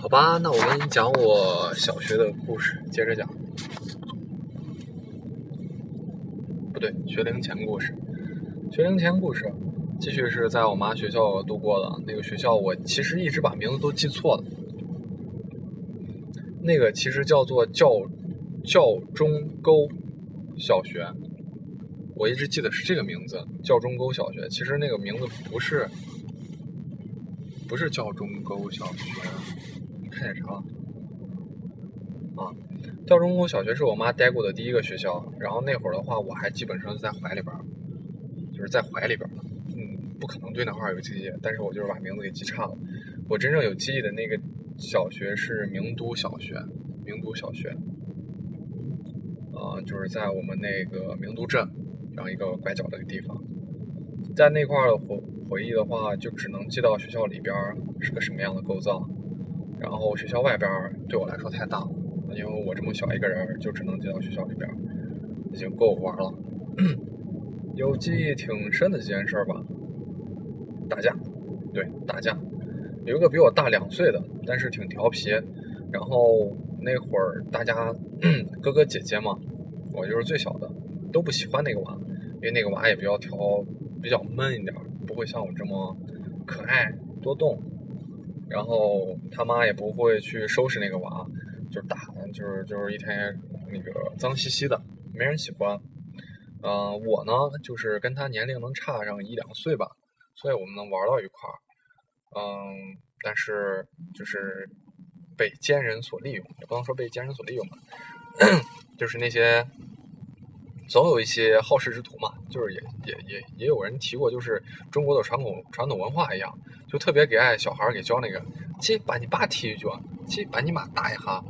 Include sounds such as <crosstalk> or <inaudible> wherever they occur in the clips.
好吧，那我给你讲我小学的故事，接着讲。不对，学龄前故事。学龄前故事，继续是在我妈学校度过的。那个学校，我其实一直把名字都记错了。那个其实叫做教教中沟小学，我一直记得是这个名字，教中沟小学。其实那个名字不是，不是教中沟小学。看见啥了？啊，教中沟小学是我妈待过的第一个学校。然后那会儿的话，我还基本上是在怀里边，就是在怀里边。嗯，不可能对那块有记忆，但是我就是把名字给记差了。我真正有记忆的那个小学是名都小学，名都小学。啊，就是在我们那个名都镇，然后一个拐角的地方。在那块的回回忆的话，就只能记到学校里边是个什么样的构造。然后学校外边对我来说太大了，因为我这么小一个人，就只能进到学校里边，已经够玩了。<clears throat> 有记忆挺深的几件事吧，打架，对，打架。有一个比我大两岁的，但是挺调皮。然后那会儿大家哥哥姐姐嘛，我就是最小的，都不喜欢那个娃，因为那个娃也比较调，比较闷一点，不会像我这么可爱多动。然后他妈也不会去收拾那个娃，就是打，就是就是一天那个脏兮兮的，没人喜欢。嗯，我呢就是跟他年龄能差上一两岁吧，所以我们能玩到一块儿。嗯，但是就是被奸人所利用，也不能说被奸人所利用吧，<coughs> 就是那些。总有一些好事之徒嘛，就是也也也也有人提过，就是中国的传统传统文化一样，就特别给爱小孩给教那个，去把你爸踢一脚，去把你妈打一下，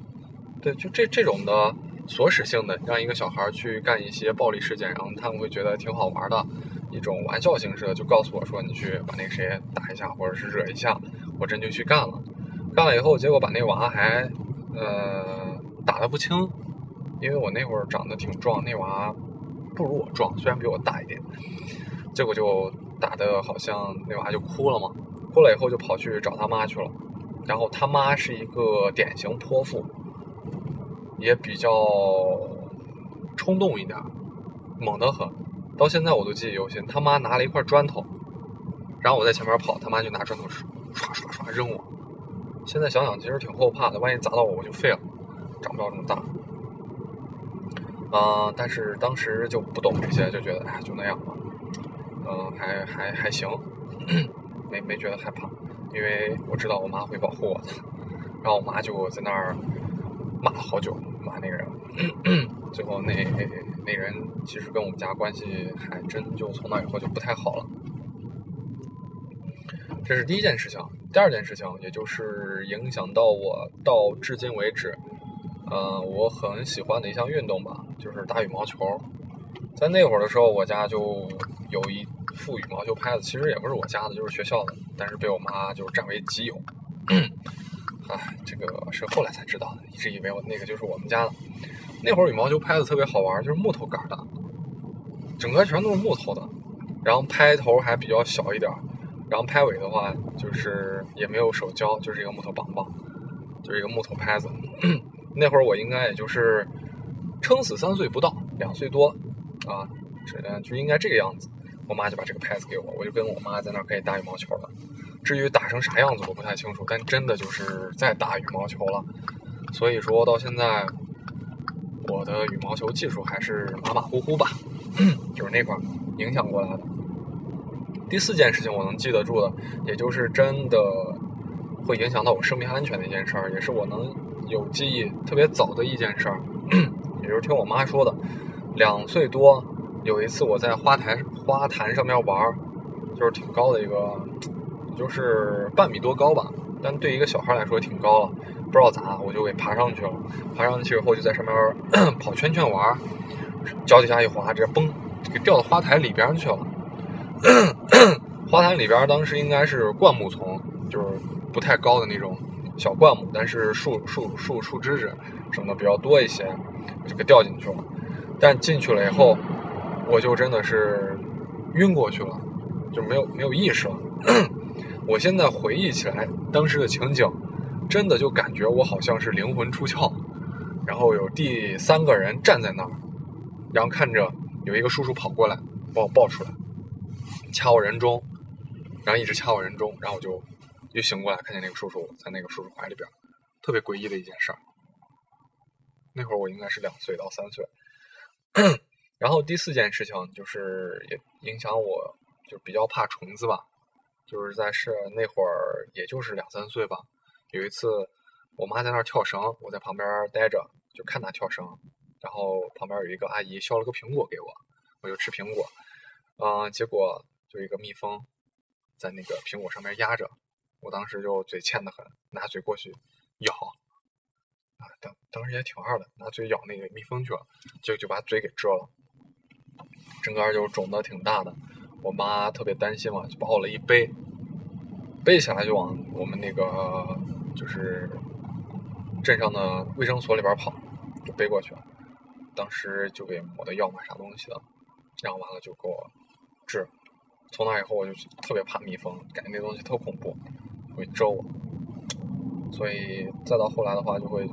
对，就这这种的唆使性的，让一个小孩去干一些暴力事件，然后他们会觉得挺好玩的，一种玩笑形式的，就告诉我说你去把那个谁打一下，或者是惹一下，我真就去干了，干了以后，结果把那娃还呃打得不轻，因为我那会儿长得挺壮，那娃。不如我壮，虽然比我大一点，结果就打的好像那娃就哭了嘛，哭了以后就跑去找他妈去了，然后他妈是一个典型泼妇，也比较冲动一点，猛得很，到现在我都记忆犹新。他妈拿了一块砖头，然后我在前面跑，他妈就拿砖头唰唰唰扔我。现在想想其实挺后怕的，万一砸到我我就废了，长不了这么大。啊，但是当时就不懂这些，就觉得哎，就那样吧。嗯，还还还行，<coughs> 没没觉得害怕，因为我知道我妈会保护我的。然后我妈就在那儿骂了好久，骂那个人。<coughs> 最后那那人其实跟我们家关系还真就从那以后就不太好了。这是第一件事情，第二件事情，也就是影响到我到至今为止。嗯，我很喜欢的一项运动吧，就是打羽毛球。在那会儿的时候，我家就有一副羽毛球拍子，其实也不是我家的，就是学校的，但是被我妈就占为己有。哎，这个是后来才知道的，一直以为我那个就是我们家的。那会儿羽毛球拍子特别好玩，就是木头杆的，整个全都是木头的，然后拍头还比较小一点，然后拍尾的话就是也没有手胶，就是一个木头棒棒，就是一个木头拍子。<coughs> 那会儿我应该也就是撑死三岁不到，两岁多啊，这就应该这个样子。我妈就把这个拍子给我，我就跟我妈在那儿可以打羽毛球了。至于打成啥样子，我不太清楚，但真的就是在打羽毛球了。所以说到现在，我的羽毛球技术还是马马虎虎吧，<clears throat> 就是那块儿影响过来的。第四件事情我能记得住的，也就是真的会影响到我生命安全的一件事儿，也是我能。有记忆特别早的一件事儿，<clears throat> 也就是听我妈说的。两岁多有一次，我在花坛花坛上面玩，就是挺高的一个，就是半米多高吧。但对一个小孩来说挺高了，不知道咋，我就给爬上去了。爬上去以后就在上面 <clears throat> 跑圈圈玩，脚底下一滑，直接嘣，给掉到花坛里边去了。<clears throat> 花坛里边当时应该是灌木丛，就是不太高的那种。小灌木，但是树树树树枝子什么的比较多一些，我就给掉进去了。但进去了以后，我就真的是晕过去了，就没有没有意识了。<clears throat> 我现在回忆起来当时的情景，真的就感觉我好像是灵魂出窍，然后有第三个人站在那儿，然后看着有一个叔叔跑过来把我抱出来，掐我人中，然后一直掐我人中，然后我就一醒过来，看见那个叔叔在那个叔叔怀里边，特别诡异的一件事儿。那会儿我应该是两岁到三岁。<coughs> 然后第四件事情就是也影响我，就比较怕虫子吧。就是在是那会儿，也就是两三岁吧。有一次，我妈在那儿跳绳，我在旁边待着，就看她跳绳。然后旁边有一个阿姨削了个苹果给我，我就吃苹果。嗯，结果就一个蜜蜂在那个苹果上面压着，我当时就嘴欠的很，拿嘴过去咬。啊，当当时也挺二的，拿嘴咬那个蜜蜂去了，就就把嘴给蛰了。整个就肿的挺大的，我妈特别担心嘛，就把我了一背，背起来就往我们那个就是镇上的卫生所里边跑，就背过去了。当时就给抹的药嘛啥东西的，然后完了就给我治。从那以后我就特别怕蜜蜂，感觉那东西特恐怖，会蛰我。所以再到后来的话，就会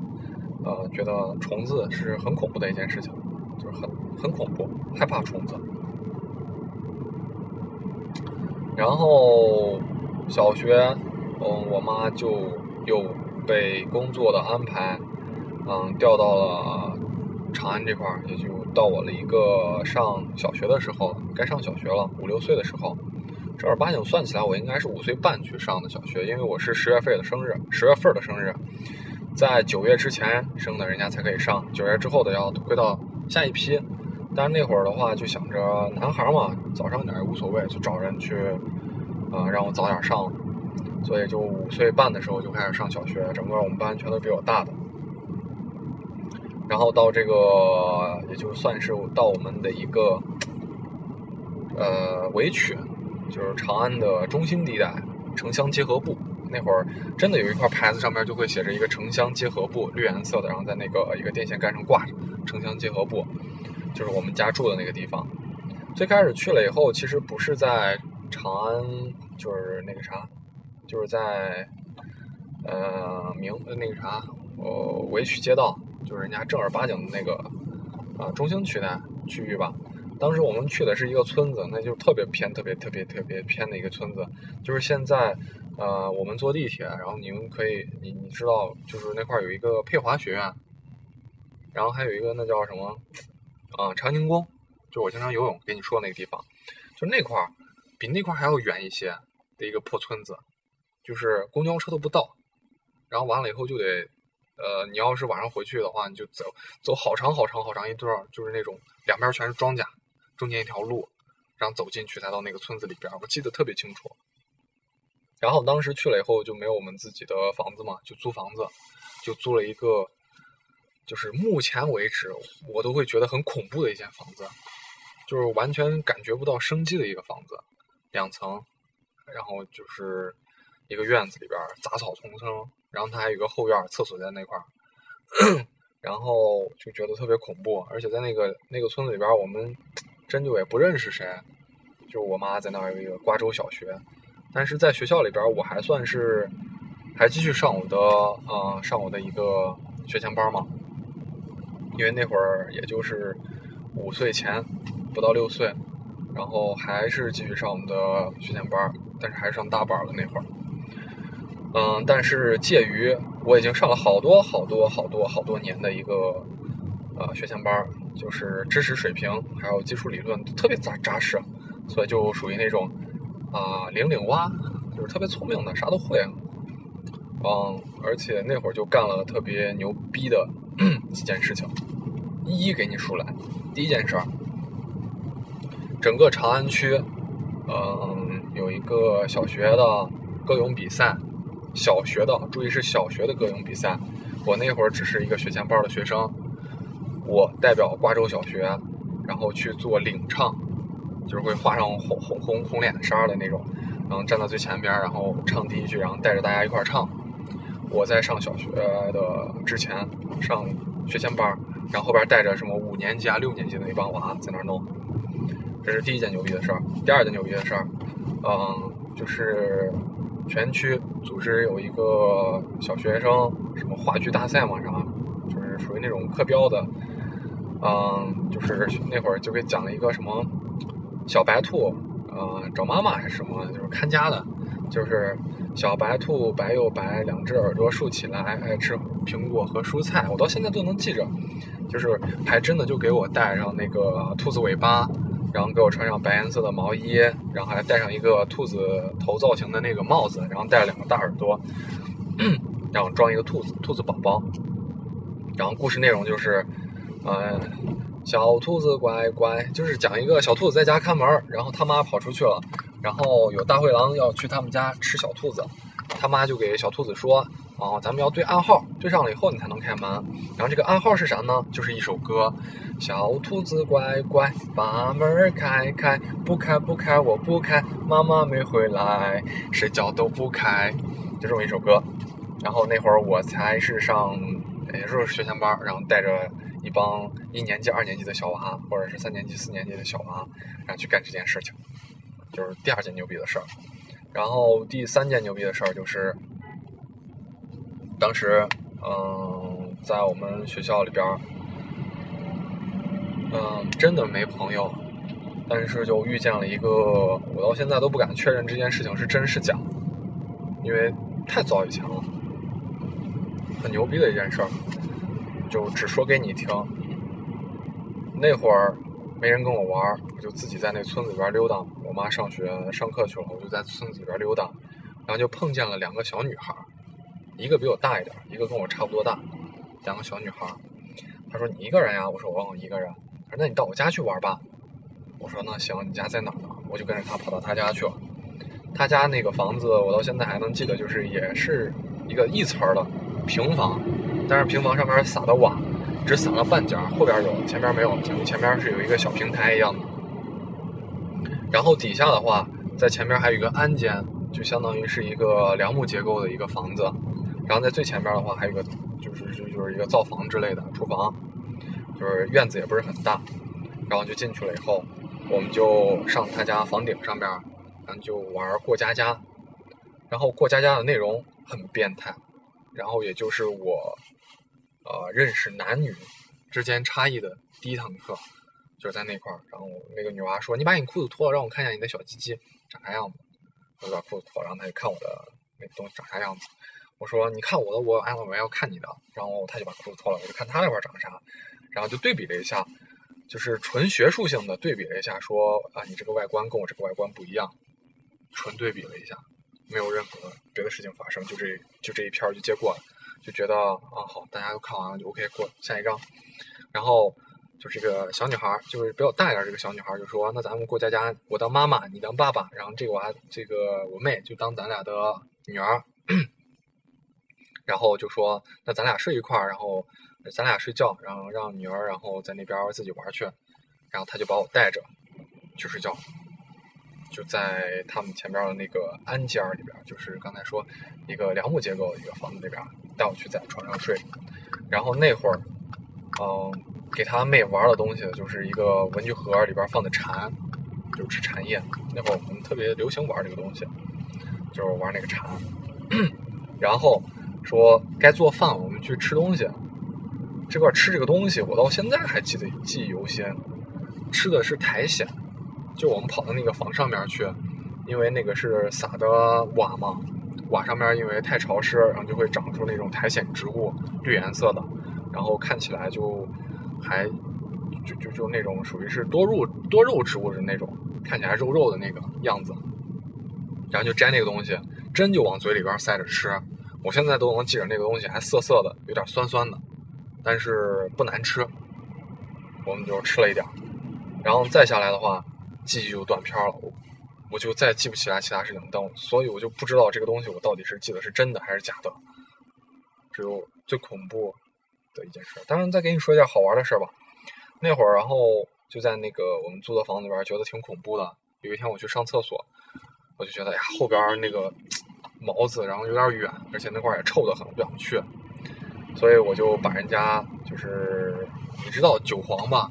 呃觉得虫子是很恐怖的一件事情。就是很很恐怖，害怕虫子。然后小学，嗯，我妈就又被工作的安排，嗯，调到了长安这块儿，也就到我了一个上小学的时候，该上小学了，五六岁的时候，正儿八经算起来，我应该是五岁半去上的小学，因为我是十月份的生日，十月份的生日，在九月之前生的人家才可以上，九月之后的要归到。下一批，但是那会儿的话就想着男孩嘛，早上点也无所谓，就找人去，呃，让我早点上，所以就五岁半的时候就开始上小学，整个我们班全都比我大的，然后到这个也就算是到我们的一个，呃，围裙，就是长安的中心地带，城乡结合部。那会儿真的有一块牌子，上面就会写着一个城乡结合部，绿颜色的，然后在那个一个电线杆上挂着城乡结合部，就是我们家住的那个地方。最开始去了以后，其实不是在长安，就是那个啥，就是在呃明那个啥，呃围区街道，就是人家正儿八经的那个啊中心区的区域吧。当时我们去的是一个村子，那就是特别偏、特别特别特别偏的一个村子，就是现在。呃，我们坐地铁，然后你们可以，你你知道，就是那块儿有一个佩华学院，然后还有一个那叫什么，啊，长宁宫，就我经常游泳跟你说那个地方，就那块儿比那块儿还要远一些的一个破村子，就是公交车都不到，然后完了以后就得，呃，你要是晚上回去的话，你就走走好长好长好长一段，就是那种两边全是庄稼，中间一条路，然后走进去才到那个村子里边，我记得特别清楚。然后当时去了以后就没有我们自己的房子嘛，就租房子，就租了一个，就是目前为止我都会觉得很恐怖的一间房子，就是完全感觉不到生机的一个房子，两层，然后就是一个院子里边杂草丛生，然后它还有一个后院，厕所在那块儿，然后就觉得特别恐怖，而且在那个那个村子里边，我们真就也不认识谁，就我妈在那儿有一个瓜州小学。但是在学校里边，我还算是还继续上我的呃上我的一个学前班嘛，因为那会儿也就是五岁前不到六岁，然后还是继续上我们的学前班，但是还是上大班了那会儿。嗯，但是介于我已经上了好多好多好多好多年的一个呃学前班，就是知识水平还有基础理论特别扎扎实，所以就属于那种。啊，零零蛙就是特别聪明的，啥都会。嗯，而且那会儿就干了特别牛逼的 <clears throat> 几件事情，一一给你数来。第一件事儿，整个长安区，嗯，有一个小学的歌咏比赛，小学的，注意是小学的歌咏比赛。我那会儿只是一个学前班的学生，我代表瓜州小学，然后去做领唱。就是会画上红红红红脸纱的那种，然后站到最前边，然后唱第一句，然后带着大家一块唱。我在上小学的之前上学前班，然后后边带着什么五年级啊、六年级的那帮娃在那弄。这是第一件牛逼的事儿。第二件牛逼的事儿，嗯，就是全区组织有一个小学生什么话剧大赛嘛啥，就是属于那种课标的，嗯，就是那会儿就给讲了一个什么小白兔，呃，找妈妈还是什么，就是看家的，就是小白兔白又白，两只耳朵竖起来，爱吃苹果和蔬菜，我到现在都能记着，就是还真的就给我戴上那个兔子尾巴。然后给我穿上白颜色的毛衣，然后还戴上一个兔子头造型的那个帽子，然后戴了两个大耳朵，<clears throat> 然后装一个兔子兔子宝宝。然后故事内容就是，呃，小兔子乖乖，就是讲一个小兔子在家看门，然后他妈跑出去了，然后有大灰狼要去他们家吃小兔子，他妈就给小兔子说。哦，咱们要对暗号，对上了以后你才能开门。然后这个暗号是啥呢？就是一首歌：小兔子乖乖，把门开开，不开不开我不开，妈妈没回来，睡觉都不开，就这么一首歌。然后那会儿我才是上，也是学前班，然后带着一帮一年级、二年级的小娃，或者是三年级、四年级的小娃，然后去干这件事情，就是第二件牛逼的事儿。然后第三件牛逼的事儿就是。当时，嗯，在我们学校里边，嗯，真的没朋友，但是就遇见了一个，我到现在都不敢确认这件事情是真是假，因为太早以前了，很牛逼的一件事儿，就只说给你听。那会儿没人跟我玩，我就自己在那村子里边溜达。我妈上学上课去了，我就在村子里边溜达，然后就碰见了两个小女孩。一个比我大一点，一个跟我差不多大，两个小女孩。她说：“你一个人呀？”我说：“我一个人。”她说：“那你到我家去玩吧。”我说：“那行，你家在哪儿呢？”我就跟着她跑到她家去了。她家那个房子，我到现在还能记得，就是也是一个一层的平房，但是平房上面撒的瓦只撒了半截，后边有，前边没有。前前边是有一个小平台一样的。然后底下的话，在前面还有一个安间，就相当于是一个梁木结构的一个房子。然后在最前边的话，还有一个就是就是一个灶房之类的厨房，就是院子也不是很大。然后就进去了以后，我们就上他家房顶上边，然后就玩过家家。然后过家家的内容很变态，然后也就是我呃认识男女之间差异的第一堂课，就是在那块儿。然后那个女娃说：“你把你裤子脱了，让我看一下你的小鸡鸡长啥样子。”我就把裤子脱了，让她看我的那个东西长啥样子。我说：“你看我的，我哎，我要看你的。”然后他就把裤子脱了，我就看他那块长啥，然后就对比了一下，就是纯学术性的对比了一下，说啊，你这个外观跟我这个外观不一样，纯对比了一下，没有任何别的事情发生，就这就这一篇就接过了，就觉得啊好，大家都看完了就 OK 过下一张。然后就这个小女孩，就是比较大一点这个小女孩就说：“那咱们过家家，我当妈妈，你当爸爸，然后这个娃这个我妹就当咱俩的女儿。<clears throat> ”然后就说，那咱俩睡一块儿，然后咱俩睡觉，然后让女儿然后在那边自己玩去，然后他就把我带着去睡觉，就在他们前边的那个安间里边，就是刚才说一个梁木结构的一个房子那边，带我去在床上睡。然后那会儿，嗯，给他妹玩的东西就是一个文具盒里边放的蝉，就是吃蝉叶。那会儿我们特别流行玩这个东西，就是玩那个蝉，<coughs> 然后。说该做饭，我们去吃东西。这块吃这个东西，我到现在还记得记忆犹新。吃的是苔藓，就我们跑到那个房上面去，因为那个是撒的瓦嘛，瓦上面因为太潮湿，然后就会长出那种苔藓植物，绿颜色的，然后看起来就还就就就那种属于是多肉多肉植物的那种，看起来肉肉的那个样子。然后就摘那个东西，真就往嘴里边塞着吃。我现在都能记着那个东西，还涩涩的，有点酸酸的，但是不难吃。我们就吃了一点，然后再下来的话，记忆就断片了，我我就再记不起来其他事情，但所以我就不知道这个东西我到底是记得是真的还是假的。只有最恐怖的一件事，当然再给你说一件好玩的事吧。那会儿，然后就在那个我们租的房子里边，觉得挺恐怖的。有一天我去上厕所，我就觉得呀，后边那个。毛子，然后有点远，而且那块也臭得很，不想去，所以我就把人家就是你知道韭黄吧？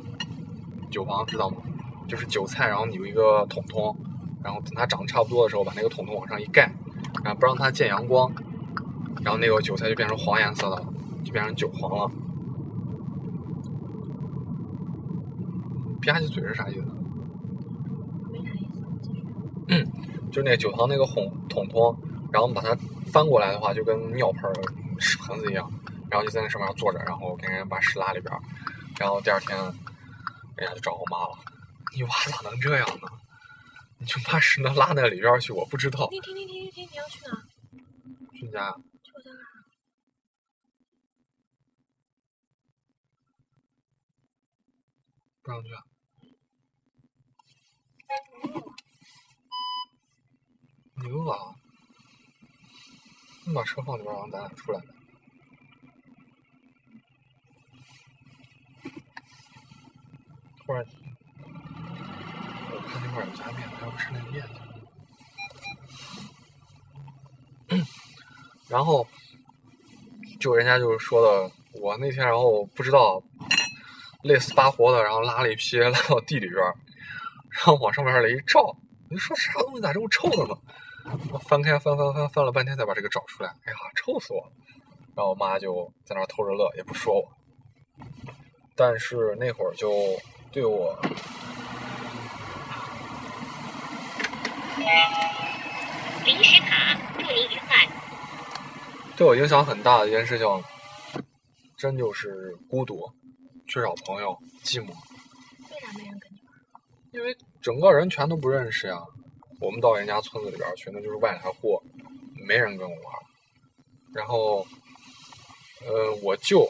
韭黄知道吗？就是韭菜，然后你有一个桶桶，然后等它长得差不多的时候，把那个桶桶往上一盖，然后不让它见阳光，然后那个韭菜就变成黄颜色的了，就变成韭黄了。吧唧嘴是啥意思？就是那个酒堂那个桶桶桶，然后我们把它翻过来的话，就跟尿盆儿、屎盆子一样，然后就在那上面坐着，然后给人把屎拉里边儿，然后第二天人家就找我妈了，你娃咋能这样呢？你就把屎能拉那里边去？我不知道。停停停停停，你要去哪？去你家去我家干啥？不让去啊？你饿啊？你把车放里边然后咱俩出来呗。突然，那块儿有家面，要不吃那个面。<clears throat> 然后，就人家就是说的，我那天然后不知道累死巴活的，然后拉了一批拉到地里边儿，然后往上面来一照，你说啥东西咋这么臭的呢？我翻开翻翻翻翻了半天才把这个找出来，哎呀，臭死我了！然后我妈就在那儿偷着乐，也不说我。但是那会儿就对我临时卡，祝您愉快。对我影响很大的一件事情，真就是孤独，缺少朋友，寂寞。为啥没人跟你玩？因为整个人全都不认识呀。我们到人家村子里边去，那就是外来户，没人跟我玩。然后，呃，我舅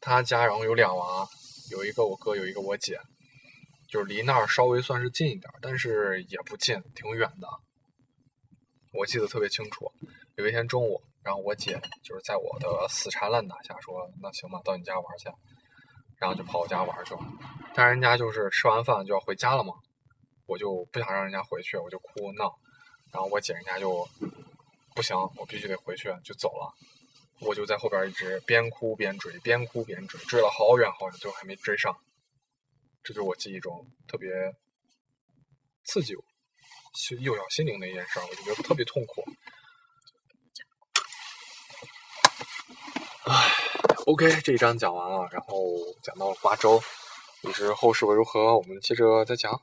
他家然后有两娃，有一个我哥，有一个我姐，就是离那儿稍微算是近一点，但是也不近，挺远的。我记得特别清楚，有一天中午，然后我姐就是在我的死缠烂打下说：“那行吧，到你家玩去。”然后就跑我家玩去了。但人家就是吃完饭就要回家了嘛，我就不想让人家回去，我就哭闹。然后我姐人家就不行，我必须得回去，就走了。我就在后边一直边哭边追，边哭边追，追了好远好远，最后还没追上。这就是我记忆中特别刺激我、心幼小心灵的一件事儿，我就觉得特别痛苦。唉，OK，这一章讲完了，然后讲到了瓜州，不知后事如何，我们接着再讲。